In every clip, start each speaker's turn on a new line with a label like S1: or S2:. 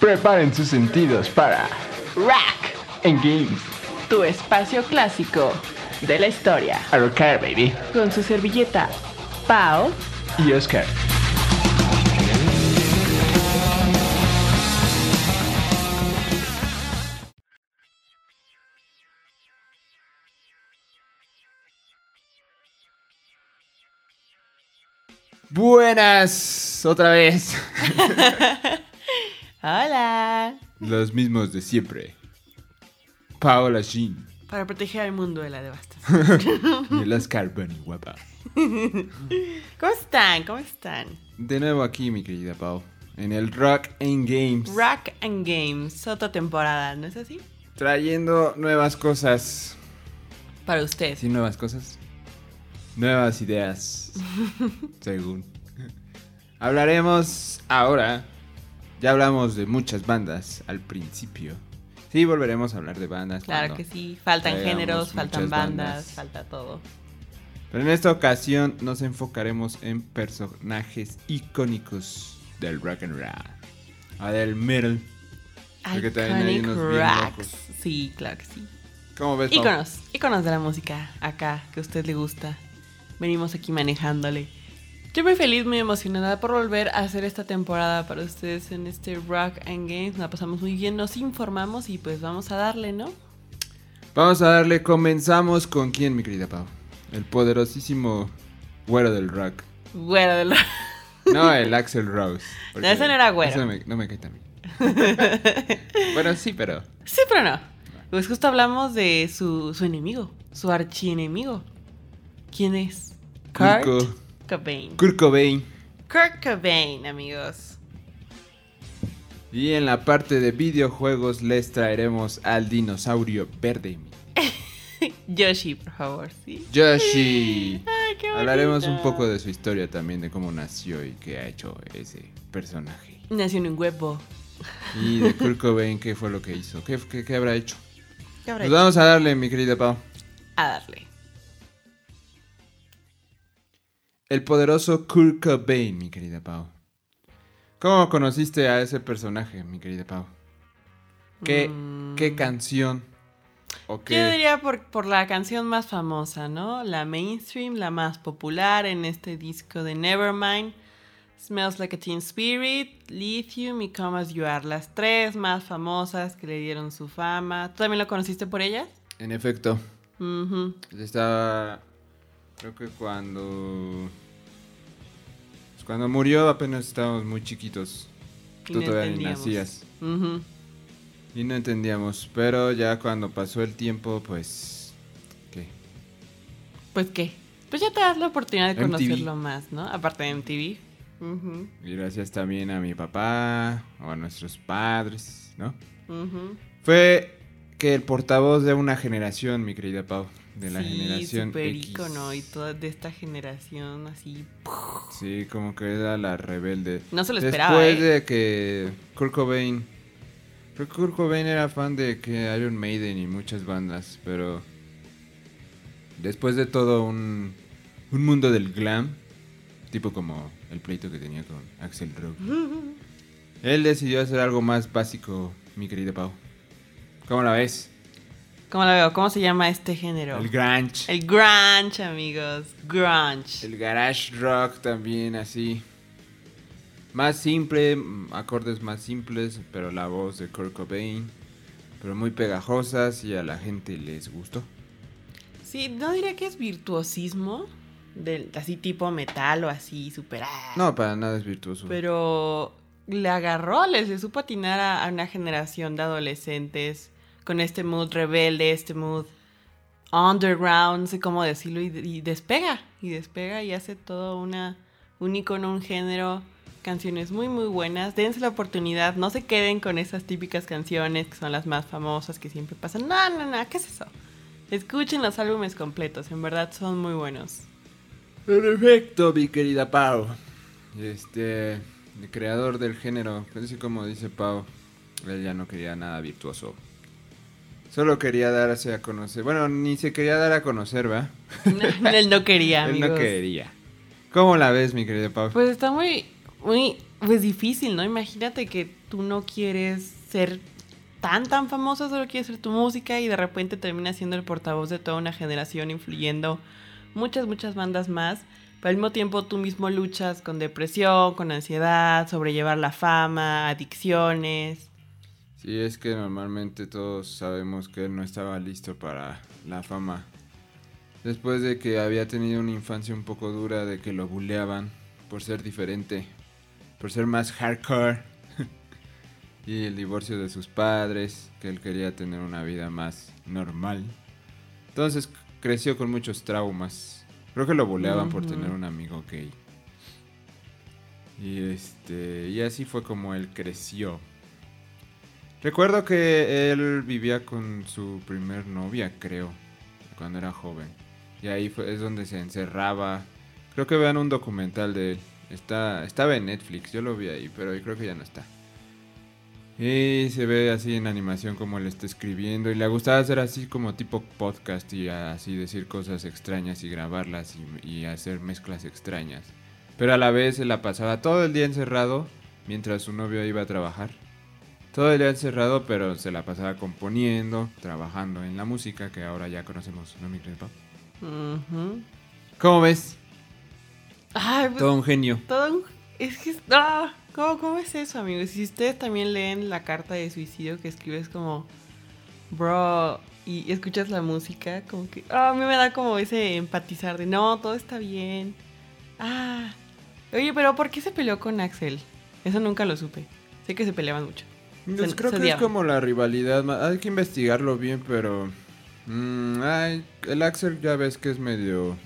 S1: Preparen sus sentidos para
S2: Rack,
S1: En Games.
S2: tu espacio clásico de la historia.
S1: A rocar, baby.
S2: Con su servilleta, Pau.
S1: Y Oscar. Buenas, otra vez.
S2: Hola.
S1: Los mismos de siempre. Paola Shin.
S2: Para proteger al mundo de la devastación.
S1: Y el Oscar Bunny guapa.
S2: ¿Cómo están? ¿Cómo están?
S1: De nuevo aquí, mi querida Pau. En el Rock and Games.
S2: Rack and Games, otra temporada, ¿no es así?
S1: Trayendo nuevas cosas.
S2: Para usted.
S1: ¿Sí, nuevas cosas? Nuevas ideas. según. Hablaremos ahora. Ya hablamos de muchas bandas al principio. Sí, volveremos a hablar de bandas.
S2: Claro que sí. Faltan géneros, faltan bandas,
S1: bandas.
S2: falta todo.
S1: Pero en esta ocasión nos enfocaremos en personajes icónicos del rock and roll. O del metal. Porque también hay unos.
S2: Sí, claro que sí.
S1: ¿Cómo ves, Pau?
S2: Íconos, íconos de la música acá, que a usted le gusta. Venimos aquí manejándole. Estoy muy feliz, muy emocionada por volver a hacer esta temporada para ustedes en este Rock and Games. La pasamos muy bien, nos informamos y pues vamos a darle, ¿no?
S1: Vamos a darle, comenzamos con quién, mi querida Pau. El poderosísimo güero del rock.
S2: Güero de la...
S1: No, el Axel Rose.
S2: No, ese no era güero.
S1: no me, no me cae tan bien. bueno, sí, pero.
S2: Sí, pero no. Pues justo hablamos de su, su enemigo, su archienemigo. ¿Quién es? Kurt
S1: Kurt
S2: Cobain.
S1: Kurt Cobain.
S2: Kurt Cobain, amigos.
S1: Y en la parte de videojuegos les traeremos al dinosaurio verde.
S2: Yoshi, por favor, ¿sí?
S1: Yoshi.
S2: Ay, qué
S1: Hablaremos un poco de su historia también, de cómo nació y qué ha hecho ese personaje.
S2: Nació en un huevo.
S1: Y de Kurt Cobain, qué fue lo que hizo, qué, qué- qué habrá hecho.
S2: ¿Qué habrá
S1: Pues
S2: hecho?
S1: vamos a darle, mi querida Pau.
S2: A darle.
S1: El poderoso Kurt Cobain, mi querida Pau. ¿Cómo conociste a ese personaje, mi querida Pau? ¿Qué,
S2: Mm.
S1: qué canción? ¿O qué?
S2: Yo diría por, por la canción más famosa, ¿no? La mainstream, la más popular en este disco de Nevermind. Smells Like a Teen Spirit, Lithium y Come As You Are. Las tres más famosas que le dieron su fama. ¿Tú también lo conociste por ellas?
S1: En efecto,
S2: Ujú.
S1: estaba. Creo que cuando. pues cuando murió apenas estábamos muy chiquitos.
S2: Y
S1: Tú
S2: no
S1: todavía ni nacías. Y no entendíamos. Pero ya cuando pasó el tiempo, pues. ¿Qué?
S2: Pues qué. Pues ya te das la oportunidad de
S1: MTV.
S2: conocerlo más, ¿no? Aparte de MTV. Ujú,
S1: Y gracias también a mi papá o a nuestros padres, ¿no? Fue que el portavoz de una generación, mi querida Pau, de la
S2: sí,
S1: generación
S2: super
S1: X.
S2: ícono y toda de esta generación así.
S1: Sí, como que era la rebelde.
S2: No se lo
S1: Después
S2: esperaba, ¿eh?
S1: de que Kurt Cobain, creo que Kurt Cobain era fan de que Iron Maiden y muchas bandas, pero después de todo un, un mundo del glam, tipo como el pleito que tenía con Axel Rose, él decidió hacer algo más básico, mi querida Pau. ¿Cómo la ves?
S2: ¿Cómo la veo? ¿Cómo se llama este género?
S1: El grunge.
S2: El grunge, amigos. Grunge.
S1: El garage rock también así. Más simple, acordes más simples, pero la voz de Kurt Cobain. Pero muy pegajosas y a la gente les gustó.
S2: Sí, no diría que es virtuosismo. Del, así tipo metal o así, super. ah,
S1: No, para nada es virtuoso.
S2: Pero le agarró, le, le supo atinar a, a una generación de adolescentes con este mood rebelde, este mood underground, no sé cómo decirlo, y, despega, y despega y hace todo una, un icono, un género, canciones muy muy buenas. Dense la oportunidad, no se queden con esas típicas canciones que son las más famosas que siempre pasan. No, no, no, ¿qué es eso? Escuchen los álbumes completos, en verdad son muy buenos.
S1: Perfecto, mi querida Pau. Este, el creador del género, así como dice Pau, él ya no quería nada virtuoso. Solo quería darse a conocer. Bueno, ni se quería dar a conocer, ¿va?
S2: Él no quería,
S1: Él
S2: amigos.
S1: no quería. ¿Cómo la ves, mi querida Pau?
S2: Pues está muy, muy pues difícil, ¿no? Imagínate que tú no quieres ser tan, tan famoso, solo quieres hacer tu música y de repente terminas siendo el portavoz de toda una generación, influyendo muchas, muchas bandas más. Pero al mismo tiempo tú mismo luchas con depresión, con ansiedad, sobrellevar la fama, adicciones.
S1: Sí, es que normalmente todos sabemos que él no estaba listo para la fama. Después de que había tenido una infancia un poco dura, de que lo buleaban por ser diferente, por ser más hardcore. y el divorcio de sus padres, que él quería tener una vida más normal. Entonces creció con muchos traumas. Creo que lo buleaban por tener un amigo gay. Y este, y así fue como él creció. Recuerdo que él vivía con su primer novia, creo, cuando era joven. Y ahí fue, es donde se encerraba. Creo que vean un documental de él. Está, estaba en Netflix, yo lo vi ahí, pero creo que ya no está. Y se ve así en animación como él está escribiendo. Y le gustaba hacer así como tipo podcast y así decir cosas extrañas y grabarlas y, y hacer mezclas extrañas. Pero a la vez se la pasaba todo el día encerrado mientras su novio iba a trabajar. Todo el día encerrado, pero se la pasaba componiendo, trabajando en la música que ahora ya conocemos, ¿no, mi querido Pau?
S2: Ujú.
S1: ¿Cómo ves?
S2: Ay, pues,
S1: Todo un genio.
S2: todo un- Es que... ah, ¿cómo, ¿Cómo es eso, amigos? Si ustedes también leen la carta de suicidio que escribes como... Bro... Y escuchas la música, como que... ah, a mí me da como ese empatizar de... No, todo está bien. Ah... Oye, pero ¿por qué se peleó con Axel? Eso nunca lo supe. Sé que se peleaban mucho.
S1: Pues
S2: Se-
S1: creo
S2: se
S1: que es como la rivalidad. Hay que investigarlo bien, pero. mm, ay, el Axel ya ves que es medio.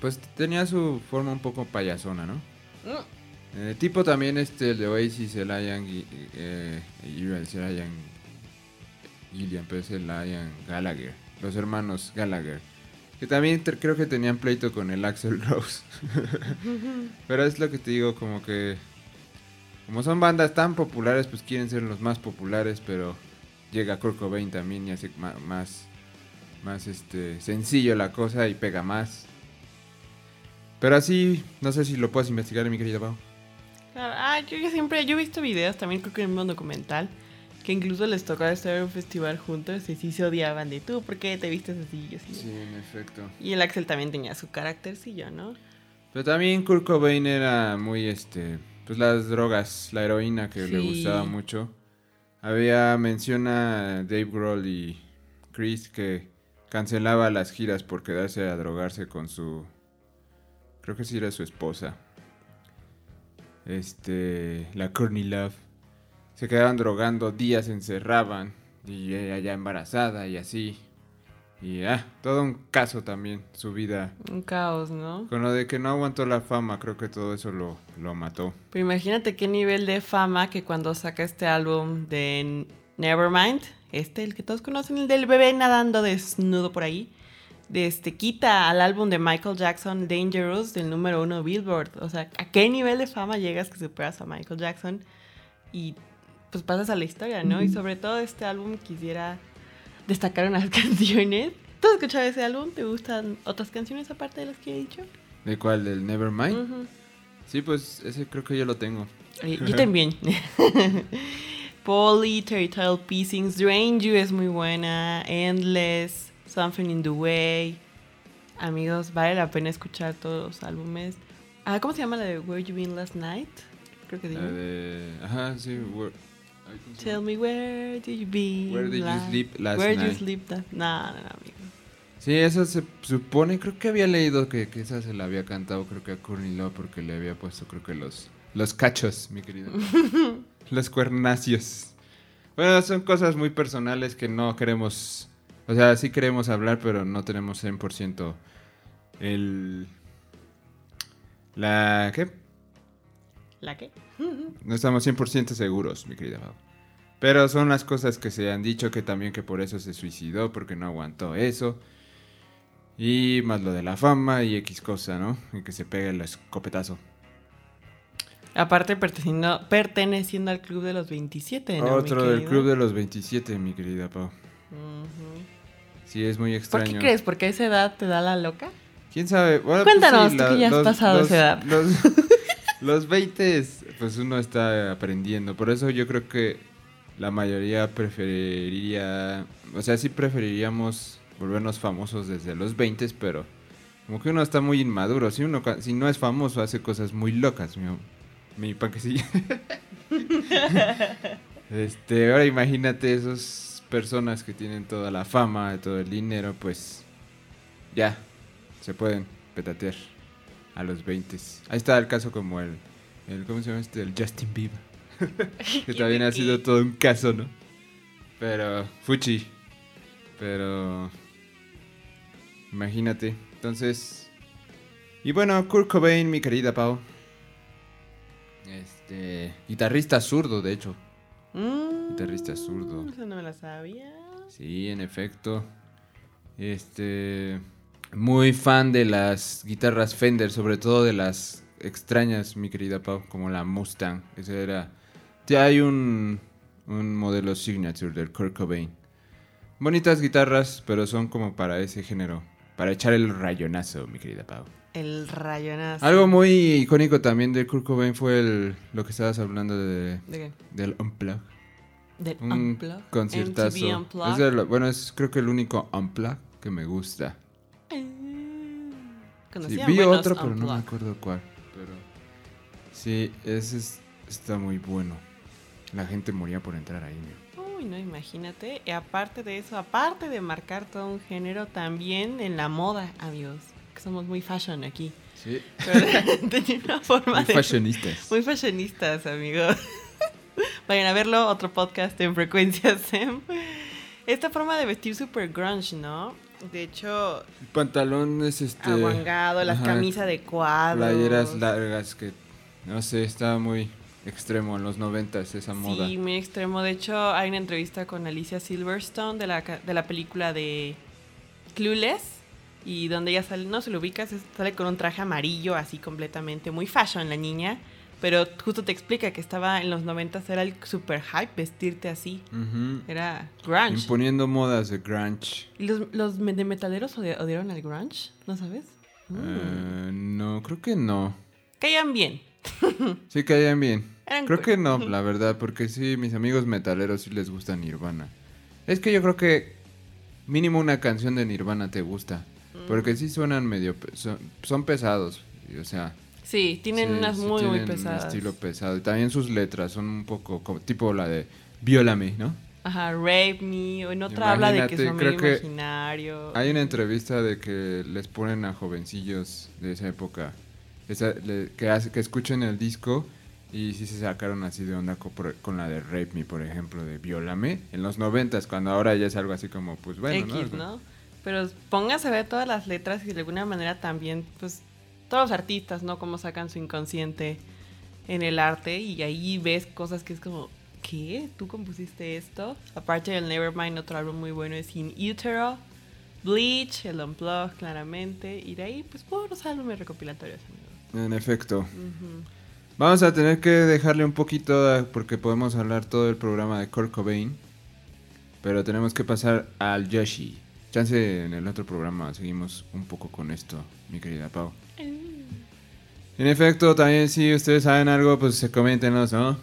S1: Pues tenía su forma un poco payasona, ¿no? Eh, tipo también este, el de Oasis, el Ian. Eh, iba a decir Ian. Gillian, pero es el Ian Gallagher. Los hermanos Gallagher. Que también creo que tenían pleito con el Axel Rose. Pero es lo que te digo, como que. Como son bandas tan populares, pues quieren ser los más populares, pero llega Kurt Cobain también y hace más. Más este. sencillo la cosa y pega más. Pero así, no sé si lo puedes investigar, mi querida Pau.
S2: Claro, Ah, yo, yo siempre, yo he visto videos también, creo que en mismo documental, que incluso les tocaba estar en un festival juntos y sí se odiaban de tú, ¿por qué te vistes así? Y, así.
S1: Sí, en efecto.
S2: y el Axel también tenía su caráctercillo, ¿no?
S1: Pero también Kurt Cobain era muy este. Pues las drogas, la heroína que le gustaba mucho. Había, menciona Dave Grohl y Chris que cancelaba las giras por quedarse a drogarse con su. Creo que sí era su esposa. Este. La Courtney Love. Se quedaban drogando, días se encerraban. Y ella ya embarazada y así. Y ah, todo un caso también, su vida.
S2: Un caos, ¿no?
S1: Con lo de que no aguantó la fama, creo que todo eso lo, lo mató.
S2: Pero imagínate qué nivel de fama que cuando saca este álbum de Nevermind, este, el que todos conocen, el del bebé nadando desnudo por ahí, de este, quita al álbum de Michael Jackson, Dangerous, del número uno Billboard. O sea, ¿a qué nivel de fama llegas que superas a Michael Jackson? Y pues pasas a la historia, ¿no? Y sobre todo este álbum quisiera destacar unas canciones. ¿Tú has escuchado ese álbum? ¿Te gustan otras canciones aparte de las que he dicho?
S1: ¿De cuál? ¿Del Nevermind? Sí, pues ese creo que yo lo tengo.
S2: Eh, Yo también. Polly, Territorial Piecings, Drain You es muy buena. Endless, Something in the Way. Amigos, vale la pena escuchar todos los álbumes. Ah, ¿cómo se llama la de Where You Been Last Night? Creo que.
S1: La de... Ajá, sí. where- ay, ¿cómo se
S2: Tell me where did you be?
S1: Where did you sleep last
S2: Where did
S1: night?
S2: you sleep last No, no, no, amigo.
S1: Sí, eso se supone, creo que había leído que, que esa se la había cantado, creo que a Courtney Love, porque le había puesto, creo que los, los cachos, mi querido. los cuernacios. Bueno, son cosas muy personales que no queremos, o sea, sí queremos hablar, pero no tenemos 100% el... La... ¿Qué?
S2: ¿La qué?
S1: No estamos 100% seguros, mi querida Pau. Pero son las cosas que se han dicho que también que por eso se suicidó, porque no aguantó eso. Y más lo de la fama y X cosa, ¿no? Y que se pegue el escopetazo.
S2: Aparte, perteneciendo, perteneciendo al club de los 27, ¿no?
S1: Otro del club de los 27, mi querida Pau.
S2: Ujú.
S1: Sí, es muy
S2: ¿Por
S1: extraño.
S2: qué crees? ¿Porque a esa edad te da la loca?
S1: ¿Quién sabe? Bueno,
S2: Cuéntanos,
S1: sí,
S2: tú que ya has pasado esa edad.
S1: Los, Los 20, pues uno está aprendiendo. Por eso yo creo que la mayoría preferiría. O sea, sí preferiríamos volvernos famosos desde los 20, pero como que uno está muy inmaduro. Si uno si no es famoso, hace cosas muy locas, mi, mi panquecillo. este, ahora imagínate esas personas que tienen toda la fama, todo el dinero, pues ya se pueden petatear a los 20. Ahí está el caso como el, el ¿cómo se llama este? El Justin Bieber. que también ha sido todo un caso, ¿no? Pero, fuchi. Pero, imagínate. Entonces, y bueno, Kurt Cobain, mi querida Pau. Este, guitarrista zurdo, de hecho.
S2: Mm,
S1: Guitarrista zurdo.
S2: Eso no me la sabía.
S1: Sí, en efecto. Este. Muy fan de las guitarras Fender, sobre todo de las extrañas, mi querida Pau, como la Mustang. Ese era. Ya hay un, un modelo signature del Kurt Cobain. Bonitas guitarras, pero son como para ese género. Para echar el rayonazo, mi querida Pau.
S2: El rayonazo.
S1: Algo muy icónico también de Kurt Cobain fue el, lo que estabas hablando de,
S2: ¿De qué?
S1: del Unplug.
S2: Del
S1: Un
S2: Unplug.
S1: conciertazo. Es bueno, es creo que el único Unplug que me gusta.
S2: Eh,
S1: Sí, vi otro, pero no me acuerdo cuál. Pero sí, ese es- está muy bueno. La gente moría por entrar ahí. mío.
S2: No, imagínate. Y aparte de eso, aparte de marcar todo un género, también en la moda, amigos. Que somos muy fashion aquí.
S1: Sí.
S2: Tenía una forma
S1: Muy
S2: de...
S1: fashionistas.
S2: Muy fashionistas, amigos. Vayan a verlo, otro podcast en Frecuencia SEM. Esta forma de vestir super grunge, ¿no? De hecho,
S1: Pantalones, este.
S2: aguangado, las
S1: ajá,
S2: camisas de cuadros.
S1: Playeras largas que. No sé, estaba muy extremo en los noventas esa moda.
S2: Sí, muy extremo. De hecho, hay una entrevista con Alicia Silverstone de la, de la película de Clueless. Y donde ella sale, no se lo ubicas, sale con un traje amarillo, así completamente, muy fashion la niña. Pero justo te explica que estaba en los 90 era el super hype vestirte así.
S1: Ujú.
S2: Era grunge.
S1: Imponiendo modas de grunge.
S2: ¿Y los, los de metaleros odi- odiaron al grunge? ¿No sabes? Mm.
S1: Eh, no, creo que no.
S2: Caían bien.
S1: Sí caían bien. Creo que no, la verdad, porque sí, mis amigos metaleros sí les gusta Nirvana. Es que yo creo que mínimo una canción de Nirvana te gusta.
S2: Mm.
S1: Porque sí suenan medio... pe- Son, son pesados. O sea...
S2: Sí, tienen
S1: sí,
S2: unas
S1: sí
S2: muy, muy pesadas.
S1: Un estilo pesado. Y también sus letras son un poco como, tipo la de Viólame, ¿no?
S2: Ajá, Rape Me. O en otra habla de que
S1: Imagínate,
S2: son
S1: creo que
S2: imaginario.
S1: Hay una entrevista de que les ponen a jovencillos de esa época esa- le- que, hace, que escuchen el disco y sí se sacaron así de onda con, la de Rape Me, por ejemplo, de Viólame, en los noventas, cuando ahora ya es algo así como, pues bueno,
S2: X,
S1: ¿no?
S2: ¿no? Pero póngase a ver todas las letras y de alguna manera también, pues, todos los artistas, ¿no? Cómo sacan su inconsciente en el arte y ahí ves cosas que es como, ¿qué? ¿Tú compusiste esto? Aparte del Nevermind, otro álbum muy bueno es In Utero, Bleach, el Unplugged, claramente, y de ahí, pues, puros álbumes recopilatorios, amigos.
S1: En efecto.
S2: Ujú.
S1: Vamos a tener que dejarle un poquito a- porque podemos hablar todo el programa de Kurt Cobain, pero tenemos que pasar al Yoshi. Chance en el otro programa seguimos un poco con esto, mi querida Pau. En efecto, también si ustedes saben algo, pues coméntenos, ¿no?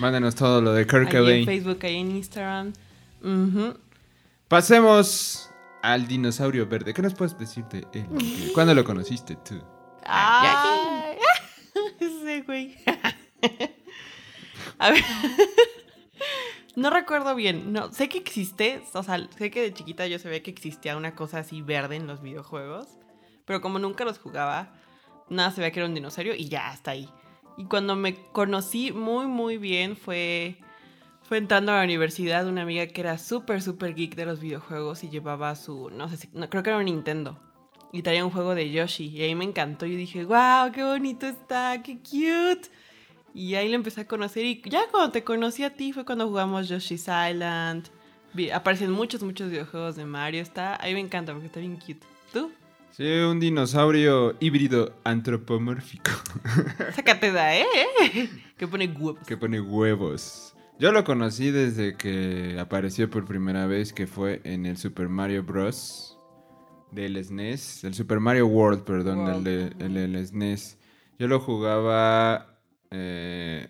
S1: Mándenos todo lo de Kurt
S2: Ahí en
S1: Cobain.
S2: Facebook, ahí en Instagram.
S1: Pasemos al dinosaurio verde. ¿Qué nos puedes decir de él? ¿Cuándo lo conociste tú?
S2: Ay, ese güey. A ver. No recuerdo bien. No, sé que existe. O sea, sé que de chiquita yo sabía que existía una cosa así verde en los videojuegos. Pero como nunca los jugaba, nada sabía que era un dinosaurio y ya, hasta ahí. Y cuando me conocí muy, muy bien fue. Fue entrando a la universidad una amiga que era súper, súper geek de los videojuegos y llevaba su. No sé si. No, creo que era un Nintendo. Y traía un juego de Yoshi. Y ahí me encantó. Y dije, wow, qué bonito está, qué cute. Y ahí lo empecé a conocer. Y ya cuando te conocí a ti fue cuando jugamos Yoshi's Island. Aparecen muchos, muchos videojuegos de Mario. Está, ahí me encanta porque está bien cute. ¿Tú?
S1: Sí, un dinosaurio híbrido antropomórfico
S2: Sácate de ahí, ¿eh? Que pone huevos.
S1: que pone huevos. Yo lo conocí desde que apareció por primera vez, que fue en el Super Mario Bros. del SNES, el Super Mario World, perdón,
S2: World,
S1: de- el del SNES. Yo lo jugaba eh,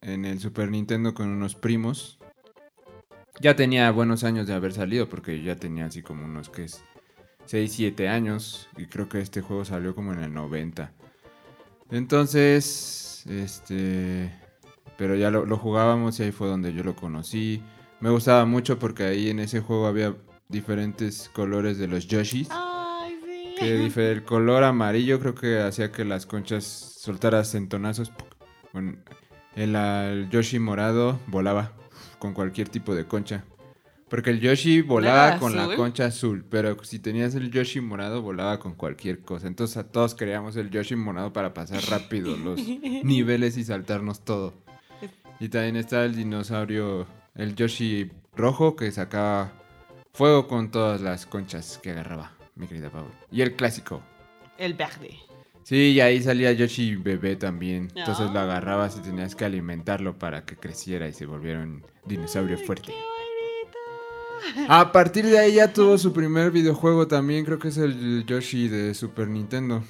S1: en el Super Nintendo con unos primos. Ya tenía buenos años de haber salido porque ya tenía así como unos que es 6, 7 años. Y creo que este juego salió como en el 90. Entonces, este... Pero ya lo, lo jugábamos y ahí fue donde yo lo conocí. Me gustaba mucho porque ahí en ese juego había diferentes colores de los Yoshis. Que el color amarillo creo que hacía que las conchas soltaras centonazos. Bueno, el, el Yoshi morado volaba con cualquier tipo de concha. Porque el Yoshi volaba
S2: ¿Era
S1: con la concha azul, pero si tenías el Yoshi morado volaba con cualquier cosa. Entonces a todos queríamos el Yoshi morado para pasar rápido los niveles y saltarnos todo. Y también está el dinosaurio, el Yoshi rojo que sacaba fuego con todas las conchas que agarraba, mi querida Pau. Y el clásico.
S2: El verde.
S1: Sí, y ahí salía Yoshi bebé también. Entonces lo
S2: Ah.
S1: agarrabas y tenías que alimentarlo para que creciera y se volviera un dinosaurio
S2: Ay,
S1: fuerte.
S2: qué.
S1: A partir de ahí ya tuvo su primer videojuego también, creo que es el Yoshi de Super Nintendo.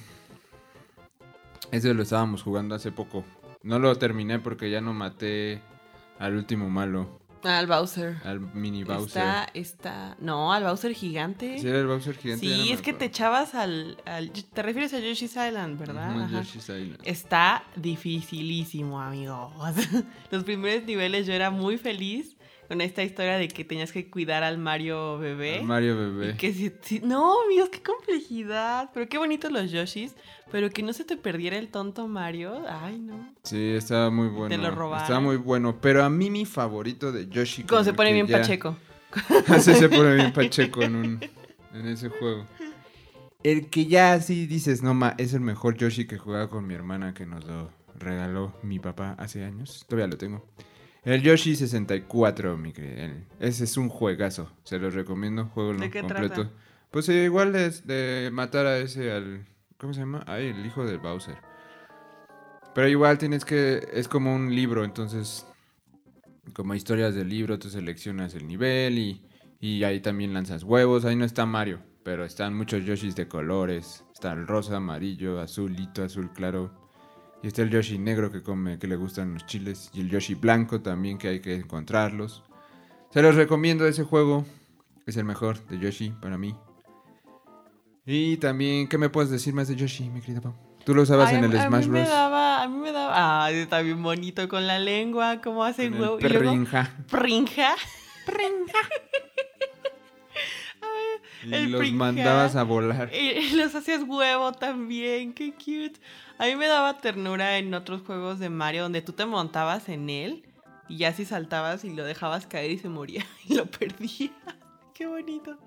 S1: Ese lo estábamos jugando hace poco. No lo terminé porque ya no maté al último malo,
S2: Al Bowser.
S1: al mini Bowser.
S2: Está, está. No, al Bowser gigante.
S1: ¿Sí era el Bowser gigante? No
S2: Sí, es que te echabas al, al- Te refieres a Yoshi's Island, ¿verdad?
S1: Ujú,
S2: Ajá.
S1: Yoshi's Island.
S2: Está dificilísimo, amigos. Los primeros niveles yo era muy feliz con esta historia de que tenías que cuidar al Mario bebé.
S1: El Mario
S2: Y
S1: bebé.
S2: que si, si- no, amigos, qué complejidad. Pero qué bonitos los Yoshis. Pero que no se te perdiera el tonto Mario. Ay, no.
S1: Sí, estaba muy bueno.
S2: lo robaron.
S1: Estaba muy bueno. Pero a mí mi favorito de Yoshi.
S2: Cuando se pone bien
S1: ya-
S2: pacheco.
S1: Así se pone bien pacheco en, un, en ese juego. El que ya así dices, no ma, es el mejor Yoshi que jugaba con mi hermana que nos lo regaló mi papá hace años. Todavía lo tengo. El Yoshi 64, mi querida. el- Ese es un juegazo. Se los recomiendo. Juego
S2: ¿De qué
S1: completo.
S2: trata?
S1: Pues eh, igual es de matar a ese al. ¿Cómo se llama? Ay, el hijo del Bowser. Pero igual tienes que. Es como un libro, entonces. Como historias del libro, tú seleccionas el nivel y, y ahí también lanzas huevos. Ahí no está Mario, pero están muchos Yoshis de colores. Está el rosa, amarillo, azulito, azul claro. Y está el Yoshi negro que come, que le gustan los chiles. Y el Yoshi blanco también, que hay que encontrarlos. Se los recomiendo ese juego. Es el mejor de Yoshi para mí. Y también, ¿qué me puedes decir más de Yoshi, mi querida Pau? Tú lo usabas
S2: Ay,
S1: en el
S2: a
S1: Smash
S2: mí me daba, a mí me daba, ay, está bien bonito con la lengua, cómo hace huevo.
S1: Perrinja.
S2: prinja. Prinja.
S1: Y
S2: el
S1: los mandabas a volar.
S2: Y los hacías huevo también, qué cute. A mí me daba ternura en otros juegos de Mario donde tú te montabas en él y ya si saltabas y lo dejabas caer y se moría y lo perdías. Qué bonito.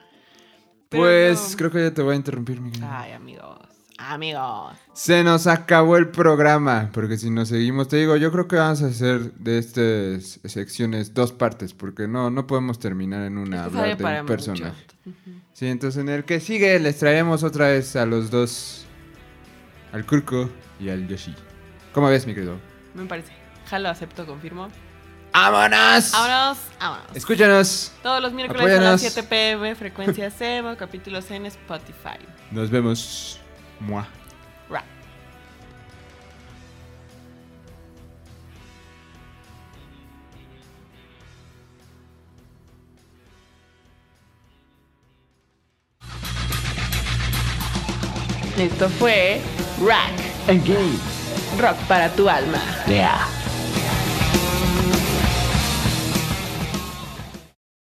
S2: Pero
S1: Pues
S2: no.
S1: Creo que ya te voy a interrumpir, mi querida.
S2: Ay, amigos. Amigos.
S1: Se nos acabó el programa, porque si nos seguimos, te digo, yo creo que vamos a hacer de estas secciones dos partes, porque no, no podemos terminar en una
S2: Esto
S1: hablar de un. Sí, entonces en el que sigue les traemos otra vez a los dos, al Kurko y al Yoshi. ¿Cómo ves, mi querido?
S2: Me parece. Jalo, acepto, confirmo.
S1: ¡Vámonos!
S2: Vámonos, vámonos.
S1: Escúchanos.
S2: Todos los miércoles a
S1: Apóyanos.
S2: las 7 pm, frecuencia SEMO, capítulos en Spotify.
S1: Nos vemos.
S2: Ra. Esto fue Rack.
S3: Engage.
S2: Rock para tu alma.
S3: Yeah.